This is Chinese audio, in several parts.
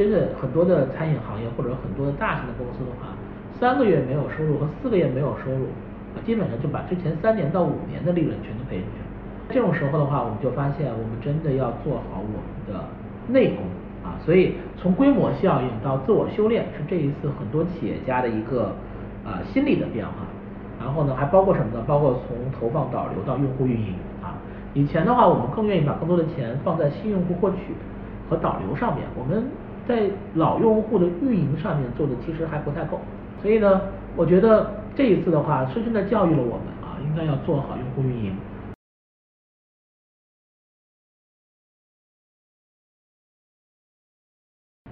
真的很多的餐饮行业或者很多的大型的公司的话，三个月没有收入和四个月没有收入，啊，基本上就把之前三年到五年的利润全都赔进去了。这种时候的话，我们就发现我们真的要做好我们的内功啊，所以从规模效应到自我修炼是这一次很多企业家的一个啊心理的变化。然后呢，还包括什么呢？包括从投放导流到用户运营啊。以前的话，我们更愿意把更多的钱放在新用户获取和导流上面，我们在老用户的运营上面做的其实还不太够。所以呢，我觉得这一次的话，深深的教育了我们啊，应该要做好用户运营。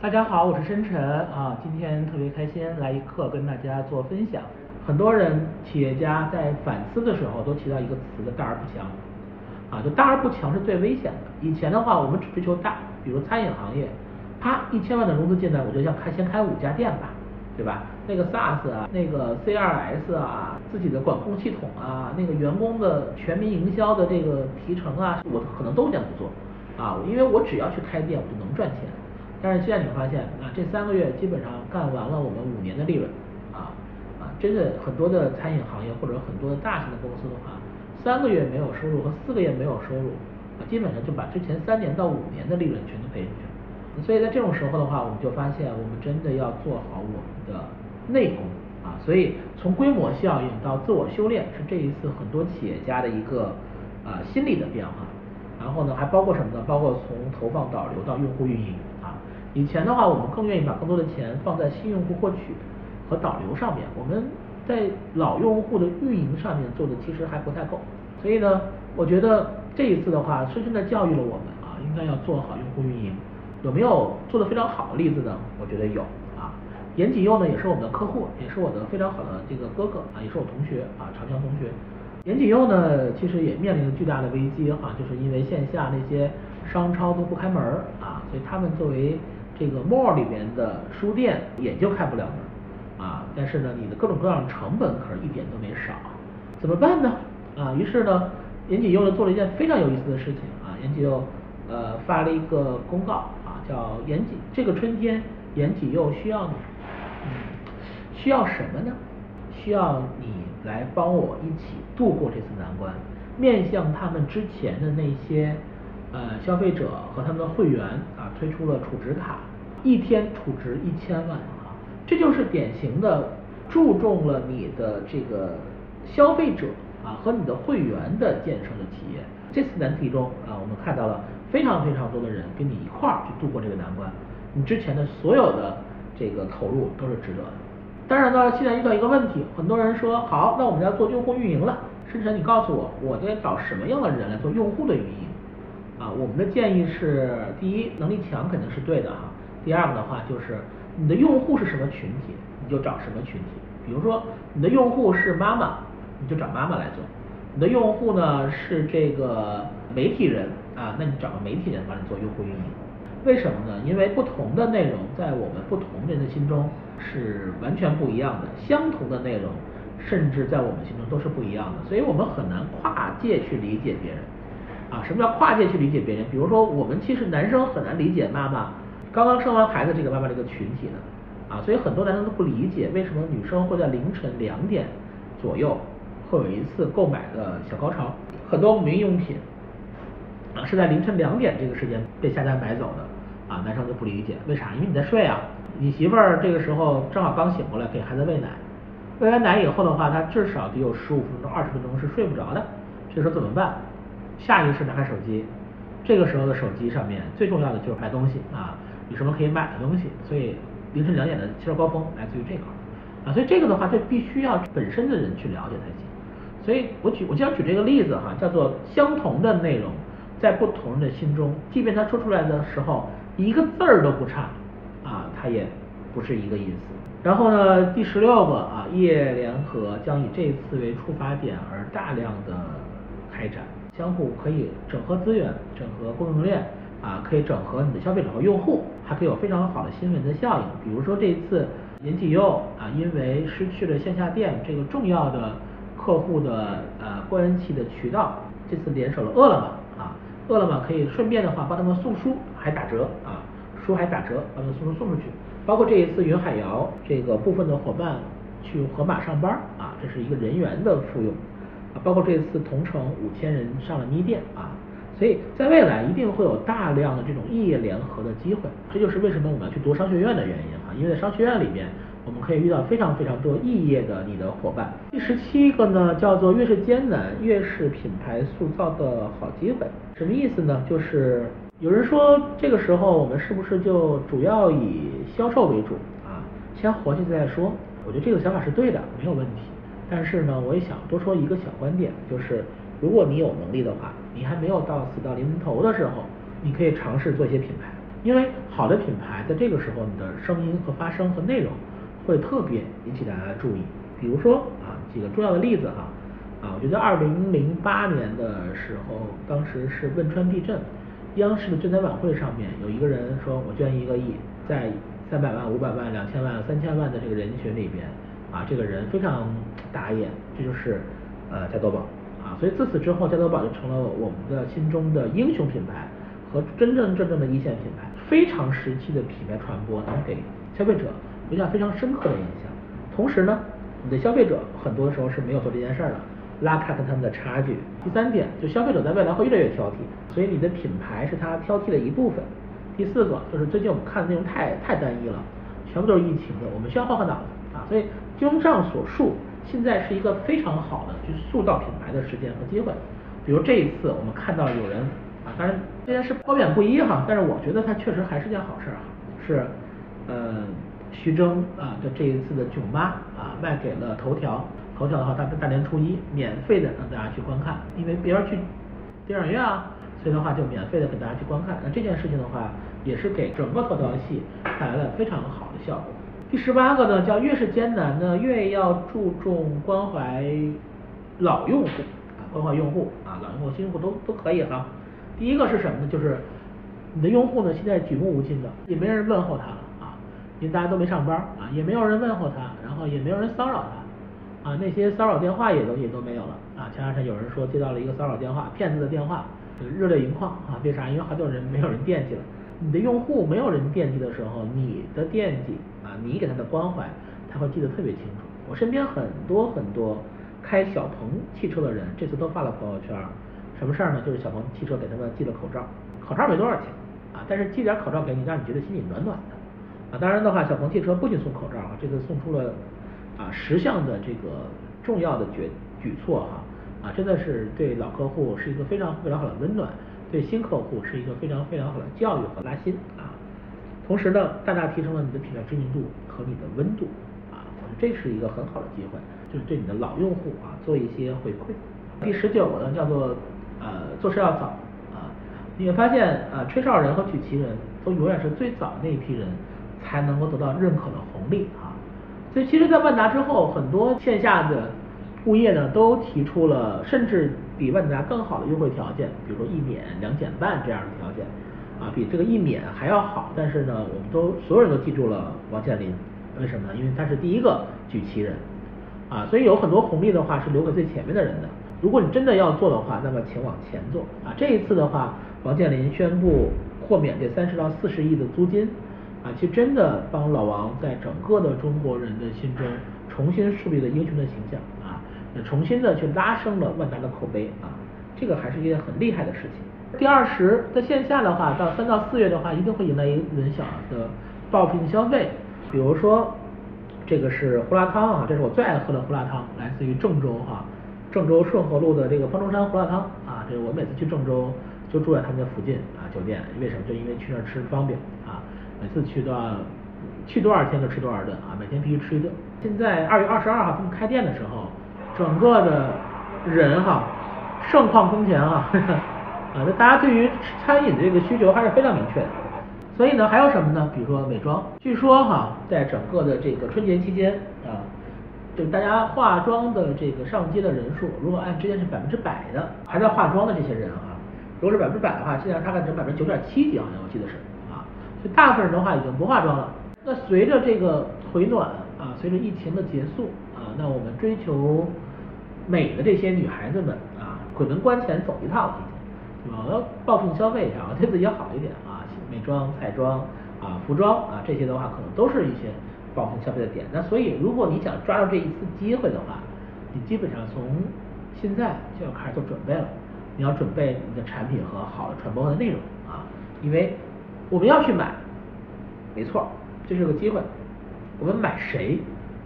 大家好，我是深沉啊，今天特别开心来一课跟大家做分享。很多人企业家在反思的时候都提到一个词的大而不强啊，就大而不强是最危险的。以前的话，我们只追求大，比如餐饮行业，啪一千万的融资进来，我就想开先开五家店吧，对吧？那个 SaaS 啊，那个 CRS 啊，自己的管控系统啊，那个员工的全民营销的这个提成啊，我可能都先不做啊，因为我只要去开店，我就能赚钱。但是现在你会发现，啊，这三个月基本上干完了我们五年的利润，啊啊，真的很多的餐饮行业或者很多的大型的公司的话，三个月没有收入和四个月没有收入，啊，基本上就把之前三年到五年的利润全都赔进去了。所以在这种时候的话，我们就发现我们真的要做好我们的内功，啊，所以从规模效应到自我修炼是这一次很多企业家的一个啊心理的变化。然后呢，还包括什么呢？包括从投放导流到用户运营啊。以前的话，我们更愿意把更多的钱放在新用户获取和导流上面，我们在老用户的运营上面做的其实还不太够。所以呢，我觉得这一次的话，深深的教育了我们啊，应该要做好用户运营。有没有做的非常好的例子呢？我觉得有啊。严谨佑呢，也是我们的客户，也是我的非常好的这个哥哥啊，也是我同学啊，长江同学。严谨佑呢，其实也面临着巨大的危机哈，就是因为线下那些商超都不开门啊，所以他们作为这个 mall 里边的书店也就开不了门啊，但是呢，你的各种各样的成本可是一点都没少，怎么办呢？啊，于是呢，严谨佑呢做了一件非常有意思的事情啊，严谨佑呃发了一个公告，叫严谨这个春天严谨又需要你，嗯，需要什么呢？需要你来帮我一起度过这次难关，面向他们之前的那些。呃，消费者和他们的会员啊，推出了储值卡，一天储值一千万啊，这就是典型的注重了你的这个消费者啊和你的会员的建设的企业。这次难题中啊，我们看到了非常非常多的人跟你一块儿去度过这个难关，你之前的所有的这个投入都是值得的。当然呢，现在遇到一个问题，很多人说好，那我们要做用户运营了，深晨，你告诉我，我该找什么样的人来做用户的运营？啊，我们的建议是，第一，能力强肯定是对的哈。第二个的话，就是你的用户是什么群体，你就找什么群体。比如说，你的用户是妈妈，你就找妈妈来做；你的用户呢是这个媒体人啊，那你找个媒体人帮你做用户运营。为什么呢？因为不同的内容在我们不同人的心中是完全不一样的，相同的内容甚至在我们心中都是不一样的，所以我们很难跨界去理解别人。啊，什么叫跨界去理解别人？比如说，我们其实男生很难理解妈妈刚刚生完孩子这个妈妈这个群体的啊，所以很多男生都不理解为什么女生会在凌晨两点左右会有一次购买的小高潮。很多母婴用品啊是在凌晨两点这个时间被下单买走的啊，男生就不理解为啥？因为你在睡啊，你媳妇儿这个时候正好刚醒过来给孩子喂奶，喂完奶以后的话，他至少得有十五分钟二十分钟是睡不着的，这时候怎么办？下意识拿开手机，这个时候的手机上面最重要的就是买东西啊，有什么可以买的东西，所以凌晨两点的汽车高峰来自于这块儿啊，所以这个的话就必须要本身的人去了解才行。所以我举我经常举这个例子哈，叫做相同的内容，在不同人的心中，即便他说出来的时候一个字儿都不差啊，他也不是一个意思。然后呢，第十六个啊，业联合将以这次为出发点而大量的开展。相互可以整合资源，整合供应链啊，可以整合你的消费者和用户，还可以有非常好的新闻的效应。比如说这一次严启佑啊，因为失去了线下店这个重要的客户的呃关系的渠道，这次联手了饿了么啊，饿了么可以顺便的话帮他们送书还打折啊，书还打折，把这个书送出去。包括这一次云海肴这个部分的伙伴去盒马上班啊，这是一个人员的复用啊。包括这一次同城五千人上了咪店啊，所以在未来一定会有大量的这种异业联合的机会。这就是为什么我们要去读商学院的原因哈，因为在商学院里面我们可以遇到非常非常多异业的你的伙伴。第十七个呢叫做越是艰难越是品牌塑造的好机会，什么意思呢？就是有人说这个时候我们是不是就主要以销售为主啊？先活下去再说。我觉得这个想法是对的，没有问题。但是呢，我也想多说一个小观点，就是如果你有能力的话，你还没有到死到临头的时候，你可以尝试做一些品牌。因为好的品牌在这个时候，你的声音和发声和内容会特别引起大家的注意。比如说啊，几个重要的例子哈啊，我觉得二零零八年的时候，当时是汶川地震。央视的赈灾晚会上面有一个人说，我捐一个亿，在三百万、五百万、两千万、三千万的这个人群里边，啊，这个人非常打眼，这就是呃加多宝啊，所以自此之后，加多宝就成了我们的心中的英雄品牌和真正真正的一线品牌，非常时期的品牌传播能给消费者留下非常深刻的印象。同时呢，你的消费者很多时候是没有做这件事儿的。拉开跟他们的差距。第三点，就消费者在未来会越来越挑剔，所以你的品牌是他挑剔的一部分。第四个，就是最近我们看的内容太太单一了，全部都是疫情的，我们需要换换脑子啊。所以综上所述，现在是一个非常好的去塑造品牌的时间和机会。比如这一次我们看到有人啊，当然这件事褒贬不一哈，但是我觉得它确实还是件好事哈，是嗯徐峥啊的这一次的囧妈啊卖给了头条。头条的话，大大年初一免费的让大家去观看，因为别人去电影院啊，所以的话就免费的给大家去观看。那这件事情的话，也是给整个头条系带来了非常好的效果。第十八个呢，叫越是艰难呢，越要注重关怀老用户啊，关怀用户啊，老用户、新用户都都可以哈。第一个是什么呢？就是你的用户呢，现在举目无亲的，也没人问候他了，因为大家都没上班啊，也没有人问候他，然后也没有人骚扰他。啊，那些骚扰电话也都也都没有了啊！前两天有人说接到了一个骚扰电话，骗子的电话，热泪盈眶啊！为啥？因为好多人没有人惦记了。你的用户没有人惦记的时候，你的惦记啊，你给他的关怀，他会记得特别清楚。我身边很多很多开小鹏汽车的人，这次都发了朋友圈，什么事儿呢？就是小鹏汽车给他们寄了口罩，口罩没多少钱啊，但是寄点口罩给你，让你觉得心里暖暖的啊。当然的话，小鹏汽车不仅送口罩啊，这次送出了。啊，十项的这个重要的决举措哈，啊，真的是对老客户是一个非常非常好的温暖，对新客户是一个非常非常好的教育和拉新啊。同时呢，大大提升了你的品牌知名度和你的温度啊，我觉得这是一个很好的机会，就是对你的老用户啊做一些回馈。第十九个呢叫做呃做事要早啊，你会发现啊吹哨人和举旗人都永远是最早那一批人才能够得到认可的红利啊。所以其实，在万达之后，很多线下的物业呢，都提出了甚至比万达更好的优惠条件，比如说一免、两减半这样的条件，啊，比这个一免还要好。但是呢，我们都所有人都记住了王健林，为什么呢？因为他是第一个举旗人，啊，所以有很多红利的话是留给最前面的人的。如果你真的要做的话，那么请往前做。啊，这一次的话，王健林宣布豁免这三十到四十亿的租金。啊，其实真的帮老王在整个的中国人的心中重新树立了英雄的形象啊，也重新的去拉升了万达的口碑啊，这个还是一件很厉害的事情。第二十，在线下的话，到三到四月的话，一定会迎来一轮小的报复性消费，比如说这个是胡辣汤啊，这是我最爱喝的胡辣汤，来自于郑州哈，郑州顺河路的这个方中山胡辣汤啊，这是我每次去郑州就住在他们的附近啊酒店，为什么？就因为去那儿吃方便。每次去都要去多少天就吃多少顿啊，每天必须吃一顿。现在二月二十二号他们开店的时候，整个的人哈盛况空前啊，啊，那大家对于餐饮的这个需求还是非常明确的。所以呢，还有什么呢？比如说美妆，据说哈，在整个的这个春节期间啊，就大家化妆的这个上街的人数，如果按之前是百分之百的还在化妆的这些人啊，如果是百分之百的话，现在大概只有百分之九点七几，好像我记得是。就大部分人的话已经不化妆了。那随着这个回暖啊，随着疫情的结束啊，那我们追求美的这些女孩子们啊，鬼门关前走一趟了，对吧？我要报复性消费一下，我 对自己好一点啊，美妆、彩妆啊服装啊这些的话，可能都是一些报复性消费的点。那所以如果你想抓住这一次机会的话，你基本上从现在就要开始做准备了。你要准备你的产品和好的传播的内容啊，因为我们要去买，没错，这是个机会。我们买谁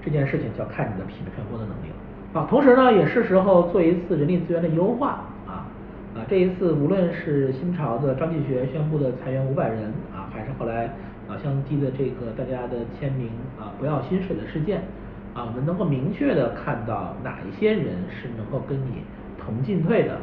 这件事情就要看你的品牌传播的能力了。啊，同时呢，也是时候做一次人力资源的优化啊啊！这一次无论是新潮的张继学宣布的裁员五百人啊，还是后来老乡鸡的这个大家的签名啊不要薪水的事件啊，我们能够明确的看到哪一些人是能够跟你同进退的。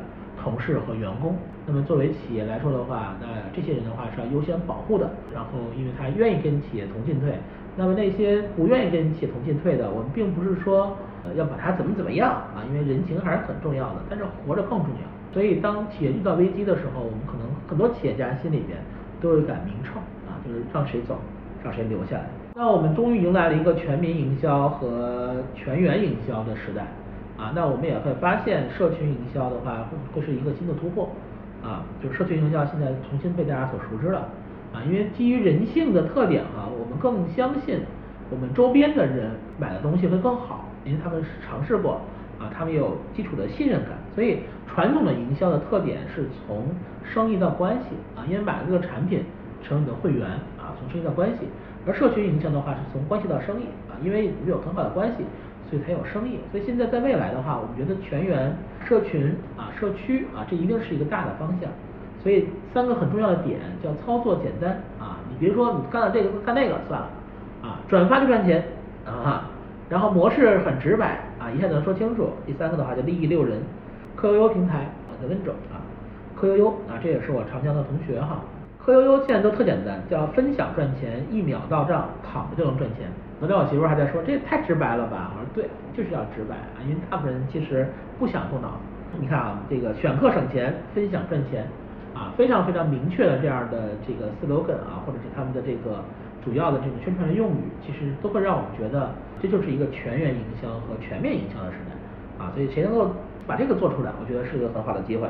同事和员工，那么作为企业来说的话，那这些人的话是要优先保护的。然后，因为他愿意跟企业同进退，那么那些不愿意跟企业同进退的，我们并不是说要把他怎么怎么样啊，因为人情还是很重要的，但是活着更重要。所以，当企业遇到危机的时候，我们可能很多企业家心里边都有一杆明秤啊，就是让谁走，让谁留下来。那我们终于迎来了一个全民营销和全员营销的时代。啊，那我们也会发现，社群营销的话会会是一个新的突破，啊，就是社群营销现在重新被大家所熟知了，啊，因为基于人性的特点哈，我们更相信我们周边的人买的东西会更好，因为他们尝试过，啊，他们有基础的信任感，所以传统的营销的特点是从生意到关系，啊，因为买了这个产品成为你的会员，啊，从生意到关系，而社群营销的话是从关系到生意，啊，因为你有很好的关系。所以才有生意，所以现在在未来的话，我们觉得全员社群啊、社区啊，这一定是一个大的方向。所以三个很重要的点叫操作简单啊，你比如说你干了这个干那个算了啊，转发就赚钱啊，然后模式很直白啊，一下子能说清楚。第三个的话叫利益六人，客悠悠平台啊，在温州啊，客悠悠啊，这也是我长江的同学哈。客悠悠现在都特简单，叫分享赚钱，一秒到账，躺着就能赚钱。昨天我媳妇还在说，这也太直白了吧？我说对，就是要直白啊，因为大部分人其实不想动脑子。你看啊，这个选课省钱，分享赚钱，啊，非常非常明确的这样的这个 slogan 啊，或者是他们的这个主要的这个宣传的用语，其实都会让我们觉得这就是一个全员营销和全面营销的时代啊。所以谁能够把这个做出来，我觉得是一个很好的机会。